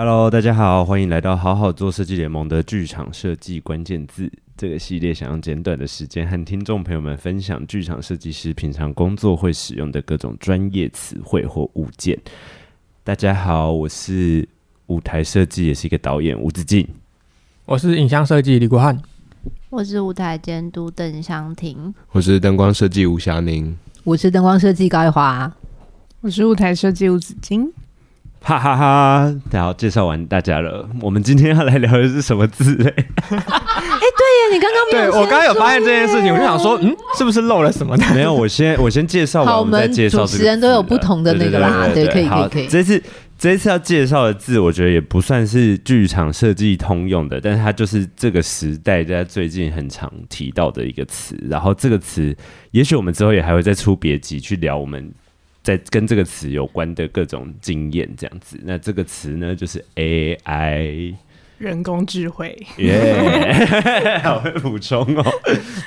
Hello，大家好，欢迎来到好好做设计联盟的剧场设计关键字。这个系列，想用简短的时间和听众朋友们分享剧场设计师平常工作会使用的各种专业词汇或物件。大家好，我是舞台设计也是一个导演吴子敬，我是影像设计李国汉，我是舞台监督邓湘婷，我是灯光设计吴霞宁，我是灯光设计高一华，我是舞台设计吴子金。哈哈哈！好，介绍完大家了。我们今天要来聊的是什么字嘞？哎、欸，对耶，你刚刚没有。对，我刚刚有发现这件事情，我就想说，嗯，是不是漏了什么？没有，我先我先介绍完，我们再介绍。主持人都有不同的那个啦，对，可以可以可以。这次这次要介绍的字，我觉得也不算是剧场设计通用的，但是它就是这个时代在最近很常提到的一个词。然后这个词，也许我们之后也还会再出别集去聊我们。在跟这个词有关的各种经验，这样子，那这个词呢，就是 AI，人工智慧。耶、yeah，好会补充哦。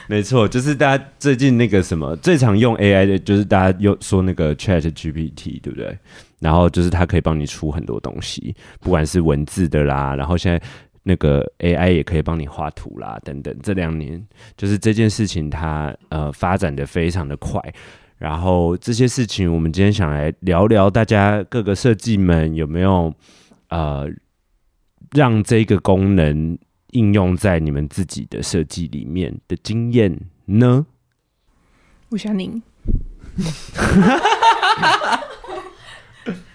没错，就是大家最近那个什么最常用 AI 的，就是大家又说那个 ChatGPT，对不对？然后就是它可以帮你出很多东西，不管是文字的啦，然后现在那个 AI 也可以帮你画图啦，等等。这两年就是这件事情它，它呃发展的非常的快。然后这些事情，我们今天想来聊聊，大家各个设计们有没有呃让这个功能应用在你们自己的设计里面的经验呢？吴霞宁，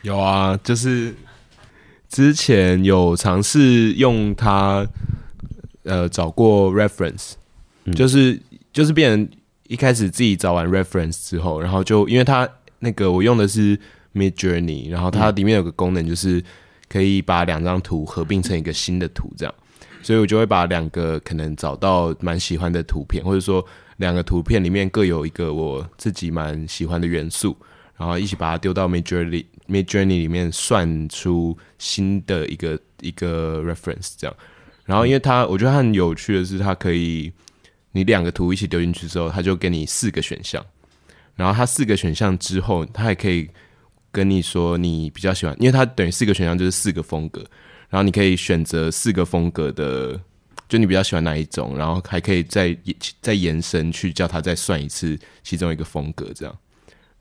有啊，就是之前有尝试用它，呃，找过 reference，、嗯、就是就是变成。一开始自己找完 reference 之后，然后就因为它那个我用的是 Midjourney，然后它里面有个功能就是可以把两张图合并成一个新的图，这样，所以我就会把两个可能找到蛮喜欢的图片，或者说两个图片里面各有一个我自己蛮喜欢的元素，然后一起把它丢到 Midjourney Midjourney 里面算出新的一个一个 reference 这样，然后因为它我觉得它很有趣的是它可以。你两个图一起丢进去之后，它就给你四个选项，然后它四个选项之后，它还可以跟你说你比较喜欢，因为它等于四个选项就是四个风格，然后你可以选择四个风格的，就你比较喜欢哪一种，然后还可以再再延伸去叫它再算一次其中一个风格，这样，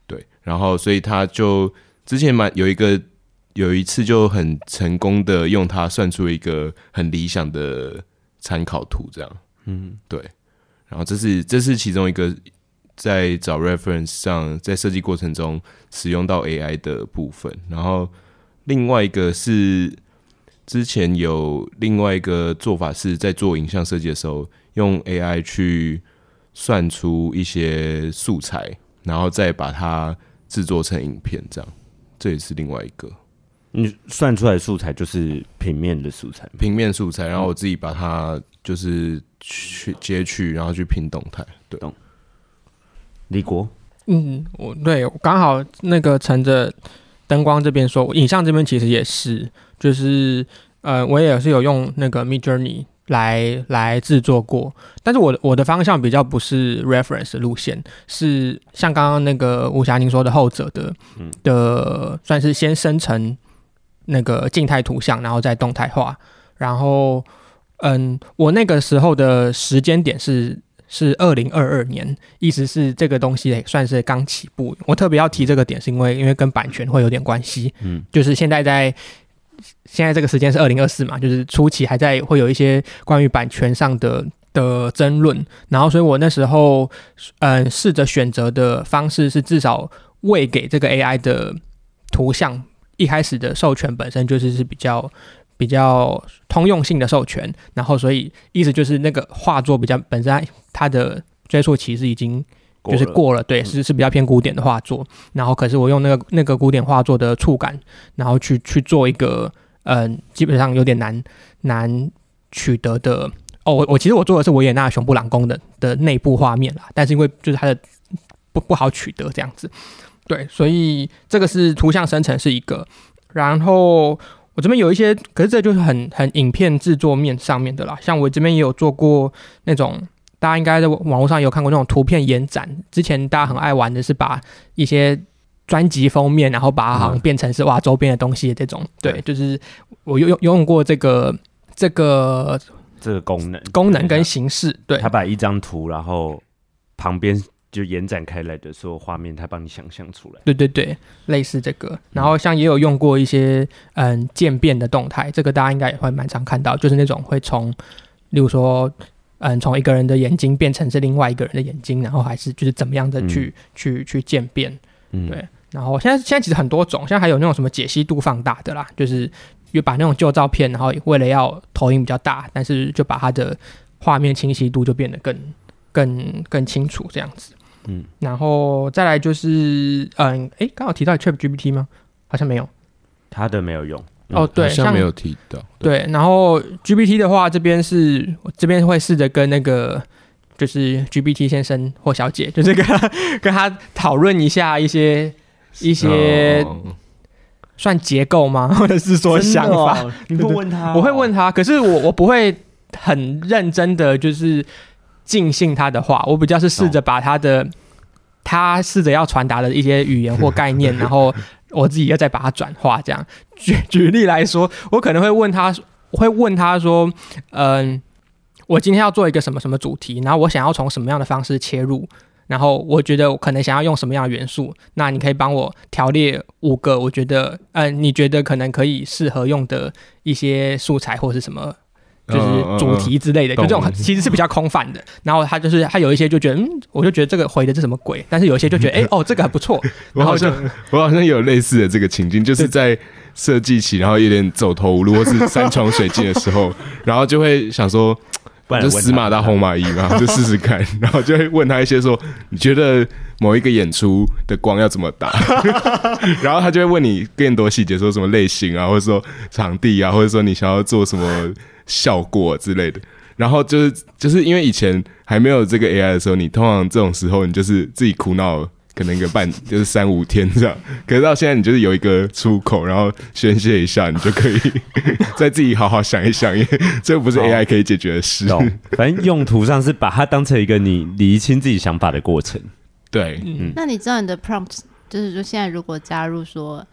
对，然后所以他就之前蛮有一个有一次就很成功的用它算出一个很理想的参考图，这样，嗯，对。然后这是这是其中一个在找 reference 上，在设计过程中使用到 AI 的部分。然后另外一个是之前有另外一个做法是在做影像设计的时候，用 AI 去算出一些素材，然后再把它制作成影片，这样这也是另外一个。你算出来的素材就是平面的素材，平面素材，然后我自己把它就是。去截取，然后去拼动态。对，李国，嗯，我对我刚好那个乘着灯光这边说，影像这边其实也是，就是呃，我也是有用那个 Midjourney 来来制作过，但是我的我的方向比较不是 reference 路线，是像刚刚那个吴霞宁说的后者的，嗯、的算是先生成那个静态图像，然后再动态化，然后。嗯，我那个时候的时间点是是二零二二年，意思是这个东西也算是刚起步。我特别要提这个点，是因为因为跟版权会有点关系。嗯，就是现在在现在这个时间是二零二四嘛，就是初期还在会有一些关于版权上的的争论。然后，所以我那时候嗯试着选择的方式是至少喂给这个 AI 的图像一开始的授权本身就是是比较。比较通用性的授权，然后所以意思就是那个画作比较本身它的追溯期是已经就是过了，对，是是比较偏古典的画作。然后可是我用那个那个古典画作的触感，然后去去做一个嗯，基本上有点难难取得的哦。我我其实我做的是维也纳熊布朗宫的的内部画面啦，但是因为就是它的不不好取得这样子，对，所以这个是图像生成是一个，然后。我这边有一些，可是这就是很很影片制作面上面的啦。像我这边也有做过那种，大家应该在网络上也有看过那种图片延展。之前大家很爱玩的是把一些专辑封面，然后把它好像变成是哇周边的东西的这种。对，就是我用用用过这个这个这个功能功能跟形式。对，他把一张图，然后旁边。就延展开来的所有画面，它帮你想象出来。对对对，类似这个。然后像也有用过一些嗯渐变的动态，这个大家应该也会蛮常看到，就是那种会从，例如说嗯从一个人的眼睛变成是另外一个人的眼睛，然后还是就是怎么样的去、嗯、去去渐变。嗯，对。然后现在现在其实很多种，现在还有那种什么解析度放大的啦，就是又把那种旧照片，然后为了要投影比较大，但是就把它的画面清晰度就变得更更更清楚这样子。嗯，然后再来就是，嗯，哎，刚好提到 ChatGPT 吗？好像没有，他的没有用。哦，对，好像没有提到。对，对，然后 GPT 的话，这边是我这边会试着跟那个就是 GPT 先生或小姐，就是跟他跟他讨论一下一些一些算结构吗？或者是说想法？哦、你会问他、哦？我会问他，可是我我不会很认真的就是。尽信他的话，我比较是试着把他的、哦、他试着要传达的一些语言或概念，然后我自己要再把它转化。这样举举例来说，我可能会问他，我会问他说：“嗯、呃，我今天要做一个什么什么主题，然后我想要从什么样的方式切入，然后我觉得我可能想要用什么样的元素，那你可以帮我条列五个，我觉得嗯、呃，你觉得可能可以适合用的一些素材或是什么。”就是主题之类的，就这种其实是比较空泛的。然后他就是他有一些就觉得，嗯，我就觉得这个回的是什么鬼？但是有一些就觉得，哎，哦，这个还不错。我好像我好像有类似的这个情境，就是在设计起，然后有点走投无路或是山穷水尽的时候，然后就会想说，就死马当活马医嘛，就试试看。然后就会问他一些说，你觉得某一个演出的光要怎么打？然后他就会问你更多细节，说什么类型啊，或者说场地啊，或者说你想要做什么。效果之类的，然后就是就是因为以前还没有这个 AI 的时候，你通常这种时候你就是自己苦恼，可能一个半就是三五天这样。可是到现在，你就是有一个出口，然后宣泄一下，你就可以 再自己好好想一想，因 为这不是 AI 可以解决的事。反正用途上是把它当成一个你理清自己想法的过程。对，嗯。那你知道你的 prompt 就是说，现在如果加入说。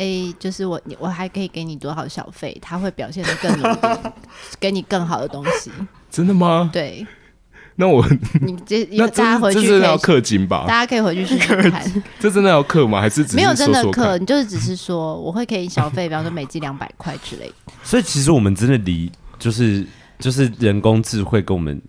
A 就是我，我还可以给你多少小费？他会表现的更努力，给你更好的东西。真的吗？对。那我你这 大家回去要氪金吧？大家可以回去试试看。这真的要氪吗？还是没有真的氪？你就是只是说我会给你小费，比方说每季两百块之类的。所以其实我们真的离就是就是人工智慧跟我们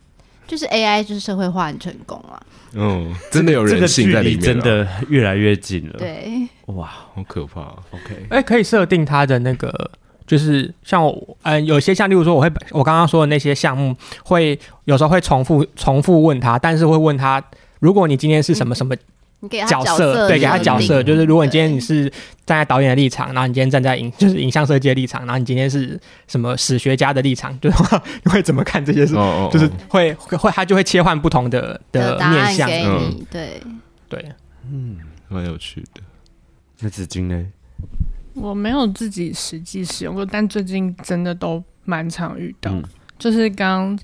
就是 AI 就是社会化很成功啊。嗯，真的有人性在里面，真的越来越近了。对，哇，好可怕。OK，哎、欸，可以设定它的那个，就是像我，嗯、呃，有些像，例如说，我会我刚刚说的那些项目，会有时候会重复重复问他，但是会问他，如果你今天是什么什么。嗯你给他角色，角色对，给他角色，就是如果你今天你是站在导演的立场，然后你今天站在影，就是影像设计的立场，然后你今天是什么史学家的立场，就是 你会怎么看这些事？哦哦哦就是会会他就会切换不同的的面向给你，对对，嗯，蛮有趣的。那子金呢？我没有自己实际使用过，但最近真的都蛮常遇到，嗯、就是刚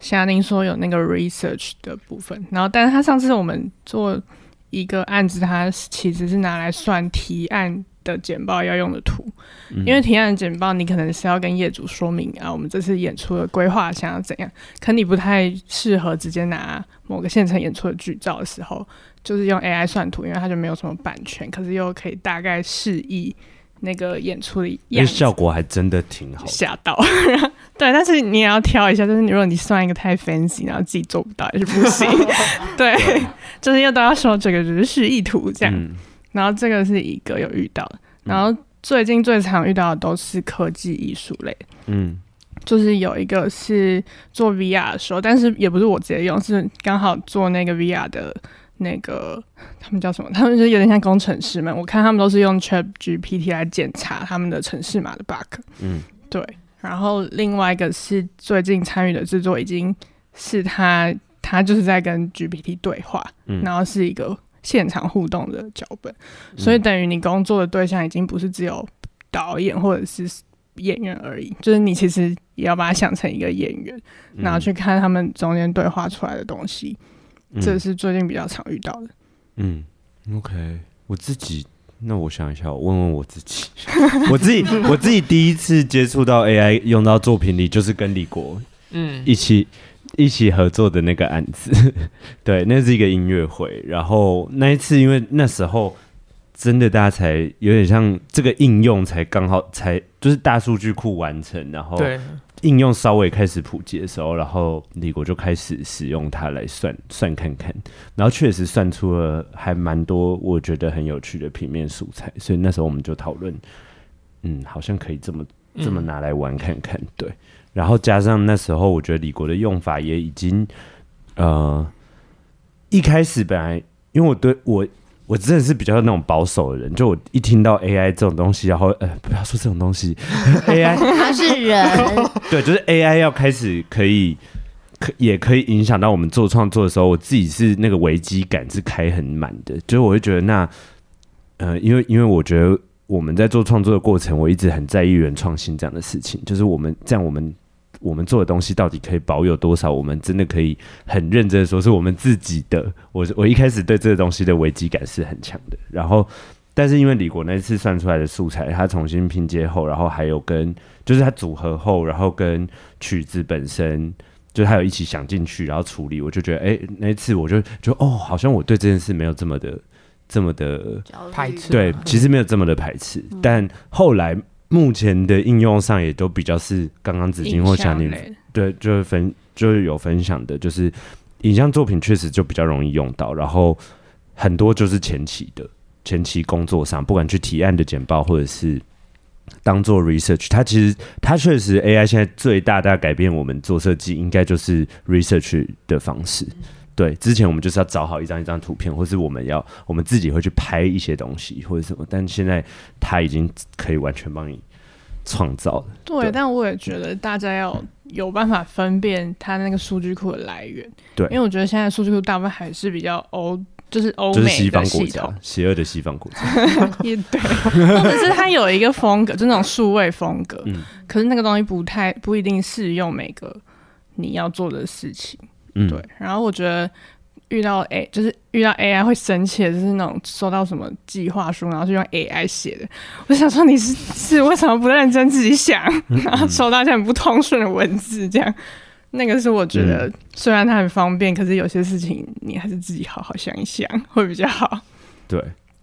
夏宁说有那个 research 的部分，然后但是他上次我们做。一个案子，它其实是拿来算提案的简报要用的图，嗯、因为提案的简报你可能是要跟业主说明啊，我们这次演出的规划想要怎样，可你不太适合直接拿某个现场演出的剧照的时候，就是用 AI 算图，因为它就没有什么版权，可是又可以大概示意。那个演出的样子效果还真的挺好，吓到。对，但是你也要挑一下，就是你如果你算一个太 fancy，然后自己做不到也是不行。对，就是要都要说这个只是示意图这样。嗯、然后这个是一个有遇到的，然后最近最常遇到的都是科技艺术类。嗯，就是有一个是做 VR 的时候，但是也不是我直接用，是刚好做那个 VR 的。那个他们叫什么？他们就有点像工程师们。我看他们都是用 ChatGPT 来检查他们的城市码的 bug。嗯，对。然后另外一个是最近参与的制作，已经是他他就是在跟 GPT 对话，嗯、然后是一个现场互动的脚本。嗯、所以等于你工作的对象已经不是只有导演或者是演员而已，就是你其实也要把它想成一个演员，嗯、然后去看他们中间对话出来的东西。这是最近比较常遇到的。嗯，OK，我自己那我想一下，我问问我自己，我自己我自己第一次接触到 AI 用到作品里，就是跟李国嗯。一起一起合作的那个案子，对，那是一个音乐会，然后那一次因为那时候真的大家才有点像这个应用才刚好才就是大数据库完成，然后对。应用稍微开始普及的时候，然后李国就开始使用它来算算看看，然后确实算出了还蛮多我觉得很有趣的平面素材，所以那时候我们就讨论，嗯，好像可以这么这么拿来玩看看，嗯、对。然后加上那时候我觉得李国的用法也已经，呃，一开始本来因为我对我。我真的是比较那种保守的人，就我一听到 AI 这种东西，然后呃，不要说这种东西，AI 它 是人，对，就是 AI 要开始可以可也可以影响到我们做创作的时候，我自己是那个危机感是开很满的，就是我会觉得那呃，因为因为我觉得我们在做创作的过程，我一直很在意原创性这样的事情，就是我们这样我们。我们做的东西到底可以保有多少？我们真的可以很认真的说是我们自己的。我我一开始对这个东西的危机感是很强的。然后，但是因为李国那次算出来的素材，他重新拼接后，然后还有跟就是他组合后，然后跟曲子本身，就他有一起想进去，然后处理，我就觉得，哎，那一次我就就哦，好像我对这件事没有这么的这么的排斥。对，其实没有这么的排斥。嗯、但后来。目前的应用上也都比较是刚刚紫金或像你对，就是分就是有分享的，就是影像作品确实就比较容易用到，然后很多就是前期的前期工作上，不管去提案的简报或者是当做 research，它其实它确实 AI 现在最大大改变我们做设计，应该就是 research 的方式。对，之前我们就是要找好一张一张图片，或是我们要我们自己会去拍一些东西或者什么，但现在他已经可以完全帮你创造了。对，对，但我也觉得大家要有办法分辨它那个数据库的来源。对，因为我觉得现在数据库大部分还是比较欧，就是欧就是西方国家，邪恶的西方国家。也对，或者是它有一个风格，就那种数位风格。嗯，可是那个东西不太不一定适用每个你要做的事情。嗯，对。然后我觉得遇到 A 就是遇到 AI 会生气的，就是那种收到什么计划书，然后是用 AI 写的。我想说你是是为什么不认真自己想，然后收到一些很不通顺的文字，这样那个是我觉得虽然它很方便，可是有些事情你还是自己好好想一想会比较好。对，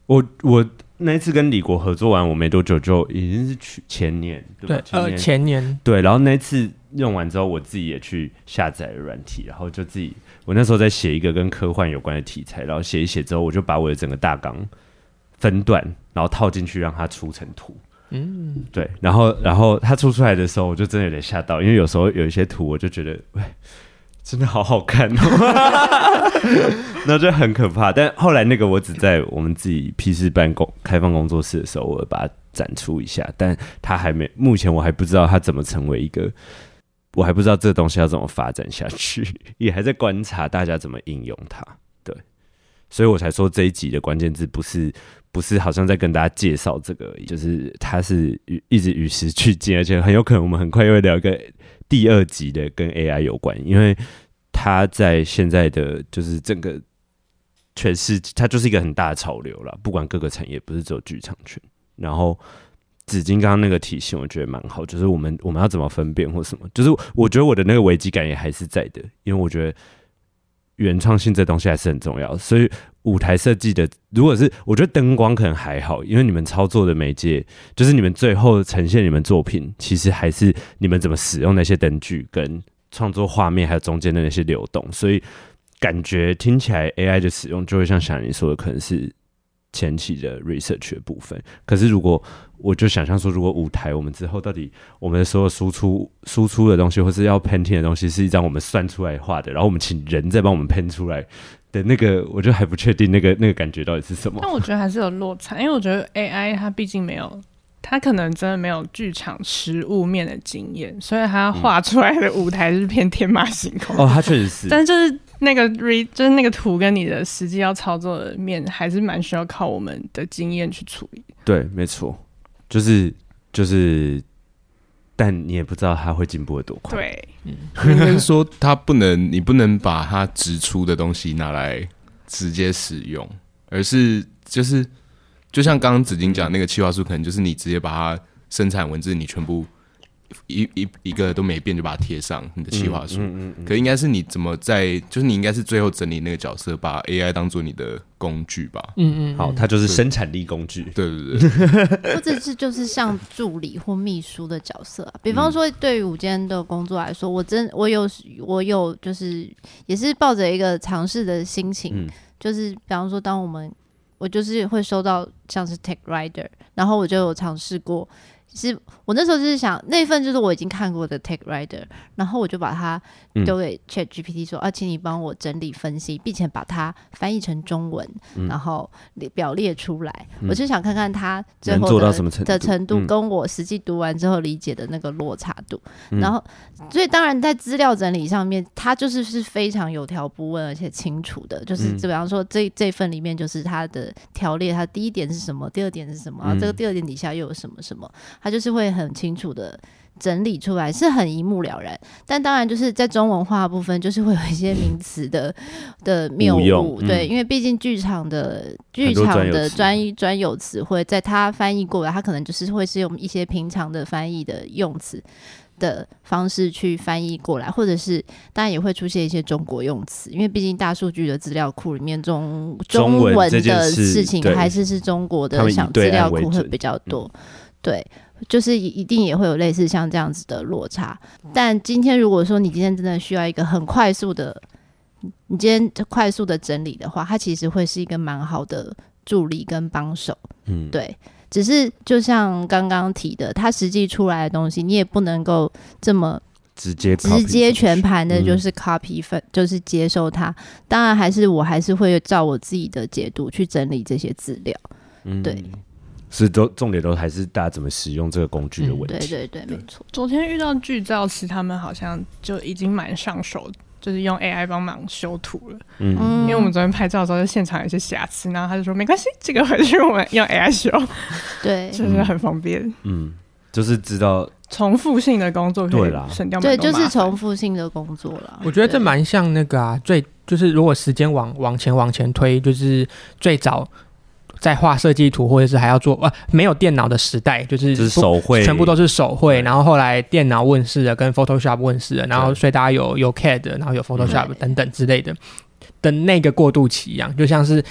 我我那一次跟李国合作完，我没多久就已经是去前年对吧？对，呃，前年对，然后那一次。用完之后，我自己也去下载了软体，然后就自己，我那时候在写一个跟科幻有关的题材，然后写一写之后，我就把我的整个大纲分段，然后套进去让它出成图。嗯，对，然后然后它出出来的时候，我就真的有点吓到，因为有时候有一些图，我就觉得，喂，真的好好看哦，那就很可怕。但后来那个，我只在我们自己 PC 办公开放工作室的时候，我把它展出一下，但它还没，目前我还不知道它怎么成为一个。我还不知道这东西要怎么发展下去，也还在观察大家怎么应用它。所以我才说这一集的关键字不是不是好像在跟大家介绍这个，就是它是一直与时俱进，而且很有可能我们很快又会聊一个第二集的跟 AI 有关，因为它在现在的就是整个全世界，它就是一个很大的潮流了，不管各个产业，不是只有剧场圈，然后。紫金刚刚那个体系，我觉得蛮好，就是我们我们要怎么分辨或什么，就是我觉得我的那个危机感也还是在的，因为我觉得原创性这东西还是很重要。所以舞台设计的，如果是我觉得灯光可能还好，因为你们操作的媒介，就是你们最后呈现你们作品，其实还是你们怎么使用那些灯具跟创作画面，还有中间的那些流动，所以感觉听起来 AI 的使用就会像小林说的，可能是。前期的 research 的部分，可是如果我就想象说，如果舞台我们之后到底我们的所有输出输出的东西，或是要 painting 的东西，是一张我们算出来画的，然后我们请人再帮我们喷出来的那个，我就还不确定那个那个感觉到底是什么。但我觉得还是有落差，因为我觉得 AI 它毕竟没有，它可能真的没有剧场实物面的经验，所以他画出来的舞台是偏天马行空。哦，他确实是，但就是。那个 re 就是那个图跟你的实际要操作的面，还是蛮需要靠我们的经验去处理。对，没错，就是就是，但你也不知道他会进步的多快。对，嗯，应该说他不能，你不能把他直出的东西拿来直接使用，而是就是就像刚刚紫金讲那个企划书，可能就是你直接把它生产文字，你全部。一一一个都没变就把它贴上你的企划书，嗯嗯嗯嗯、可应该是你怎么在，就是你应该是最后整理那个角色，把 AI 当做你的工具吧。嗯嗯，好，它就是生产力工具。对对对，或者是就是像助理或秘书的角色啊。比方说，对于午间的工作来说，我真我有我有就是也是抱着一个尝试的心情，嗯、就是比方说，当我们我就是会收到像是 Tech Rider，然后我就有尝试过。是我那时候就是想那份就是我已经看过的 Tech Rider，然后我就把它丢给 Chat GPT 说、嗯、啊，请你帮我整理分析，并且把它翻译成中文，嗯、然后表列出来。嗯、我就想看看它最后的做到什么程的程度跟我实际读完之后理解的那个落差度。嗯、然后，所以当然在资料整理上面，它就是是非常有条不紊而且清楚的。就是就比方说这这份里面就是它的条列，它第一点是什么，第二点是什么，然后这个第二点底下又有什么什么。他就是会很清楚的整理出来，是很一目了然。但当然就是在中文化部分，就是会有一些名词的的谬误，嗯、对，因为毕竟剧场的剧场的专专有词汇，在他翻译过来，他可能就是会是用一些平常的翻译的用词的方式去翻译过来，或者是当然也会出现一些中国用词，因为毕竟大数据的资料库里面中中文的事情还是是中国的小资料库会比较多，对。就是一定也会有类似像这样子的落差，但今天如果说你今天真的需要一个很快速的，你今天快速的整理的话，它其实会是一个蛮好的助理跟帮手。嗯，对，只是就像刚刚提的，它实际出来的东西，你也不能够这么直接直接全盘的，就是 copy 分，就是接受它。当然，还是我还是会照我自己的解读去整理这些资料。嗯，对。是都重点都还是大家怎么使用这个工具的问题。嗯、对对对，没错。昨天遇到剧造师，他们好像就已经蛮上手，就是用 AI 帮忙修图了。嗯，因为我们昨天拍照的时候，就现场有些瑕疵，然后他就说没关系，这个回去我们用 AI 修。对，就是很方便。嗯，就是知道重复性的工作对啦省掉。对，就是重复性的工作了。我觉得这蛮像那个啊，最就是如果时间往往前往前推，就是最早。在画设计图，或者是还要做呃、啊、没有电脑的时代，就是手绘，全部都是手绘。然后后来电脑问世了，跟 Photoshop 问世了，然后所以大家有有 CAD，然后有 Photoshop 等等之类的的那个过渡期一样，就像是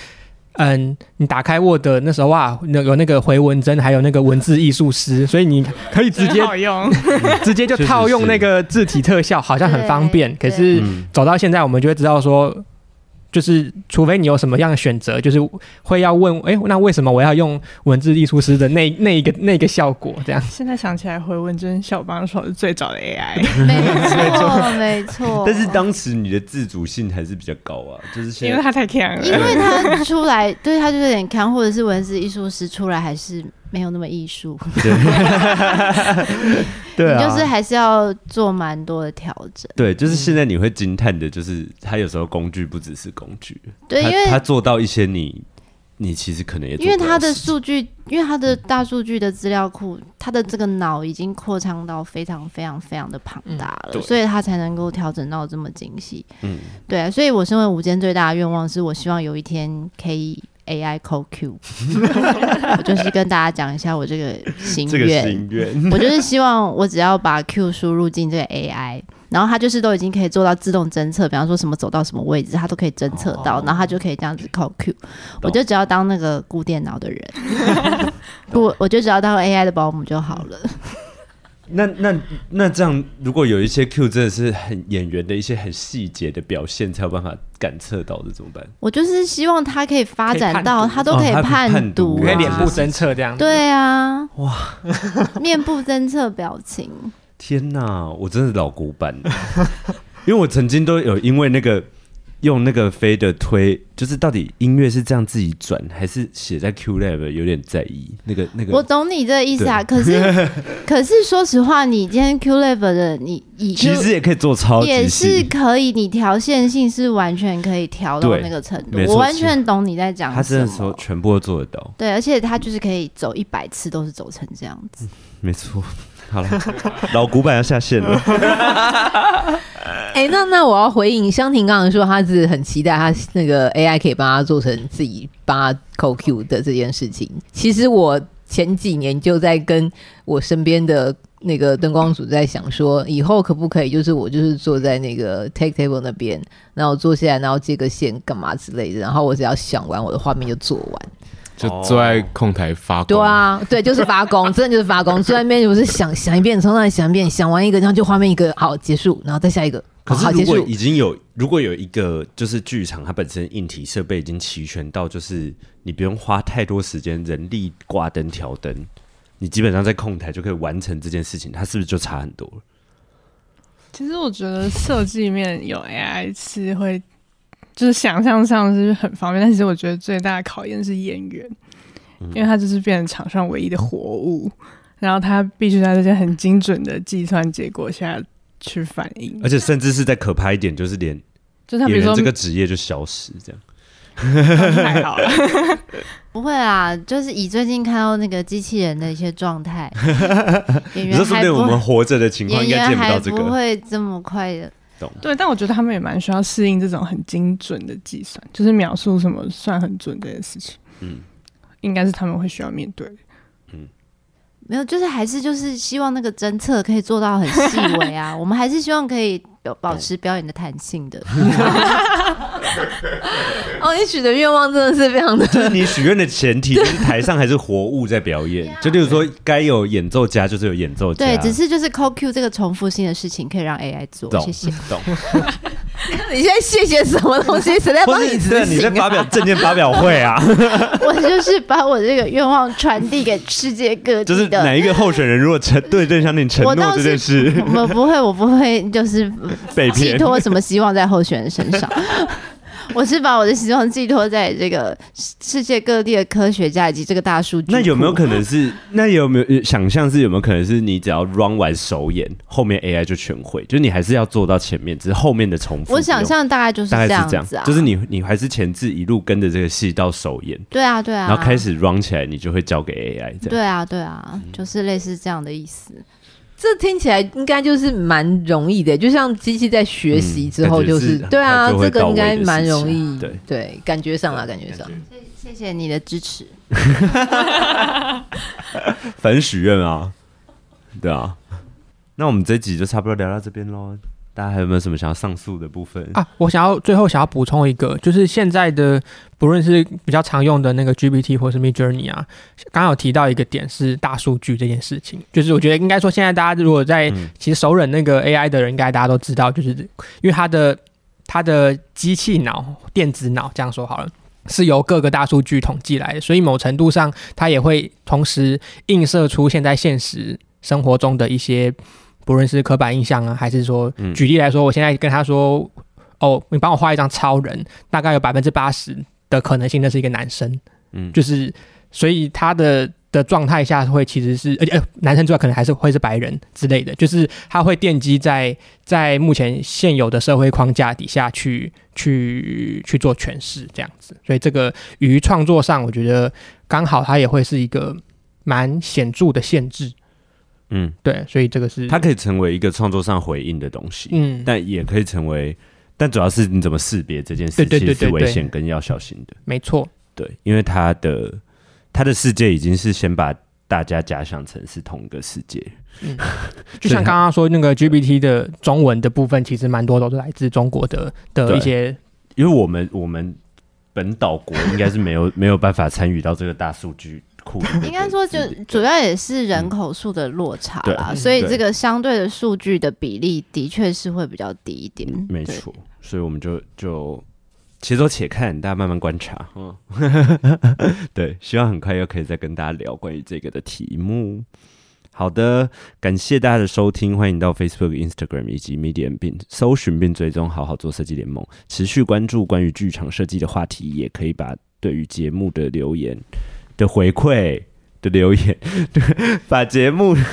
嗯，你打开 Word 那时候哇，那有那个回文针，还有那个文字艺术师，所以你可以直接用，直接就 套用那个字体特效，好像很方便。可是走到现在，我们就会知道说。就是，除非你有什么样的选择，就是会要问，哎、欸，那为什么我要用文字艺术师的那那一个那个效果？这样。现在想起来，回文针小帮手是最早的 AI，没错，没错。但是当时你的自主性还是比较高啊，就是因为他太强了，因为他出来，对他就有点强，或者是文字艺术师出来还是。没有那么艺术，对，你就是还是要做蛮多的调整。对，就是现在你会惊叹的，就是他有时候工具不只是工具，对，因为他做到一些你你其实可能也因为他的数据，因为他的大数据的资料库，他的这个脑已经扩张到非常非常非常的庞大了，嗯、所以他才能够调整到这么精细。嗯，对啊，所以我身为午间最大的愿望是我希望有一天可以。AI code Q，我就是跟大家讲一下我这个心愿。心愿，我就是希望我只要把 Q 输入进这个 AI，然后它就是都已经可以做到自动侦测，比方说什么走到什么位置，它都可以侦测到，哦、然后它就可以这样子 code Q。我就只要当那个顾电脑的人，不，我就只要当 AI 的保姆就好了。那那那这样，如果有一些 Q 真的是很演员的一些很细节的表现，才有办法感测到的，怎么办？我就是希望他可以发展到他都可以判读，可以脸部侦测这样。对啊，哇，面部侦测表情。天哪，我真的老古板了，因为我曾经都有因为那个。用那个飞的推，就是到底音乐是这样自己转，还是写在 QLab 有点在意那个那个。我懂你这个意思啊，可是 可是说实话，你今天 QLab 的你以其实也可以做超级也是可以，你调线性是完全可以调到那个程度。我完全懂你在讲。他真的说全部都做得到。对，而且他就是可以走一百次都是走成这样子。没错。好了，老古板要下线了。哎、欸，那那我要回应香婷刚刚说，他是很期待他那个 AI 可以帮他做成自己帮他扣 Q 的这件事情。其实我前几年就在跟我身边的那个灯光组在想说，以后可不可以就是我就是坐在那个 take table 那边，然后坐下来，然后接个线干嘛之类的，然后我只要想完我的画面就做完。就坐在控台发功，对啊，对，就是发功，真的就是发功。坐在那边，我是想想一遍，从那里想一遍，想完一个，然后就画面一个好结束，然后再下一个。可是如果已经有，如果有一个就是剧场，它本身硬体设备已经齐全到，就是你不用花太多时间，人力挂灯调灯，你基本上在控台就可以完成这件事情，它是不是就差很多了？其实我觉得设计面有 AI 是会。就是想象上是很方便，但其实我觉得最大的考验是演员，因为他就是变成场上唯一的活物，然后他必须在这些很精准的计算结果下去反应，而且甚至是在可怕一点，就是连就他比如说这个职业就消失这样，太好了，不会啊，就是以最近看到那个机器人的一些状态，演员还不我们活着的情况应该见不到这个，不会这么快的。对，但我觉得他们也蛮需要适应这种很精准的计算，就是描述什么算很准这件事情。嗯，应该是他们会需要面对。嗯，没有，就是还是就是希望那个侦测可以做到很细微啊。我们还是希望可以有保持表演的弹性的。哦，你许的愿望真的是非常的，就是你许愿的前提 就是台上还是活物在表演，就例如说该有演奏家就是有演奏家，对，只是就是 call Q 这个重复性的事事情可以让 AI 做，谢谢。懂？你现在谢谢什么东西？谁在帮你执行啊？你在发表证件发表会啊？我就是把我这个愿望传递给世界各地，就是哪一个候选人如果承对邓湘婷承诺这件事，我不会，我不会，就是寄托什么希望在候选人身上。我是把我的希望寄托在这个世界各地的科学家以及这个大数据。那有没有可能是？那有没有想象是有没有可能是你只要 run 完首演，后面 AI 就全会？就是你还是要做到前面，只是后面的重复。我想象大概就是这样子啊，就是你你还是前置一路跟着这个戏到首演。对啊对啊，然后开始 run 起来，你就会交给 AI 这样。对啊对啊，就是类似这样的意思。这听起来应该就是蛮容易的，就像机器在学习之后，就是、嗯、是对啊，这个应该蛮容易，对对，感觉上啊，感觉上。谢谢你的支持。反正许愿啊，对啊，那我们这集就差不多聊到这边喽。大家还有没有什么想要上诉的部分啊？我想要最后想要补充一个，就是现在的不论是比较常用的那个 GPT 或是 Midjourney 啊，刚刚有提到一个点是大数据这件事情。就是我觉得应该说，现在大家如果在其实熟稔那个 AI 的人，应该大家都知道，就是因为它的它的机器脑、电子脑这样说好了，是由各个大数据统计来的，所以某程度上它也会同时映射出现在现实生活中的一些。不论是刻板印象啊，还是说，举例来说，我现在跟他说，哦，你帮我画一张超人，大概有百分之八十的可能性，那是一个男生，嗯，就是，所以他的的状态下会其实是，而且男生之外可能还是会是白人之类的，就是他会奠基在在目前现有的社会框架底下去去去做诠释这样子，所以这个于创作上，我觉得刚好它也会是一个蛮显著的限制。嗯，对，所以这个是它可以成为一个创作上回应的东西，嗯，但也可以成为，但主要是你怎么识别这件事情是危险跟要小心的，没错，对，因为他的他的世界已经是先把大家假想成是同一个世界，嗯，就像刚刚说那个 GPT 的中文的部分，其实蛮多都是来自中国的的一些，因为我们我们本岛国应该是没有没有办法参与到这个大数据。应该说，就主要也是人口数的落差啦，所以这个相对的数据的比例的确是会比较低一点。嗯、没错，所以我们就就且走且看，大家慢慢观察。嗯，对，希望很快又可以再跟大家聊关于这个的题目。好的，感谢大家的收听，欢迎到 Facebook、Instagram 以及 Medium 并搜寻并追踪好好做设计联盟，持续关注关于剧场设计的话题，也可以把对于节目的留言。的回馈的留言，对，把节目，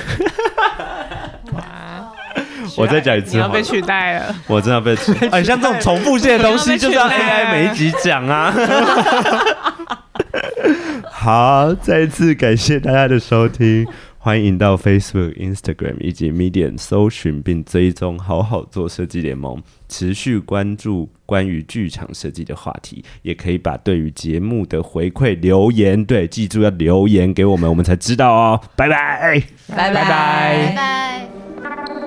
我再讲一次，你要 被取代了，我真的被取代。哎，像这种重复性的东西，就是要 AI 每一集讲啊。好，再次感谢大家的收听。欢迎到 Facebook、Instagram 以及 Medium 搜寻并追踪“好好做设计联盟”，持续关注关于剧场设计的话题。也可以把对于节目的回馈留言，对，记住要留言给我们，我们才知道哦。拜拜，拜拜，拜拜。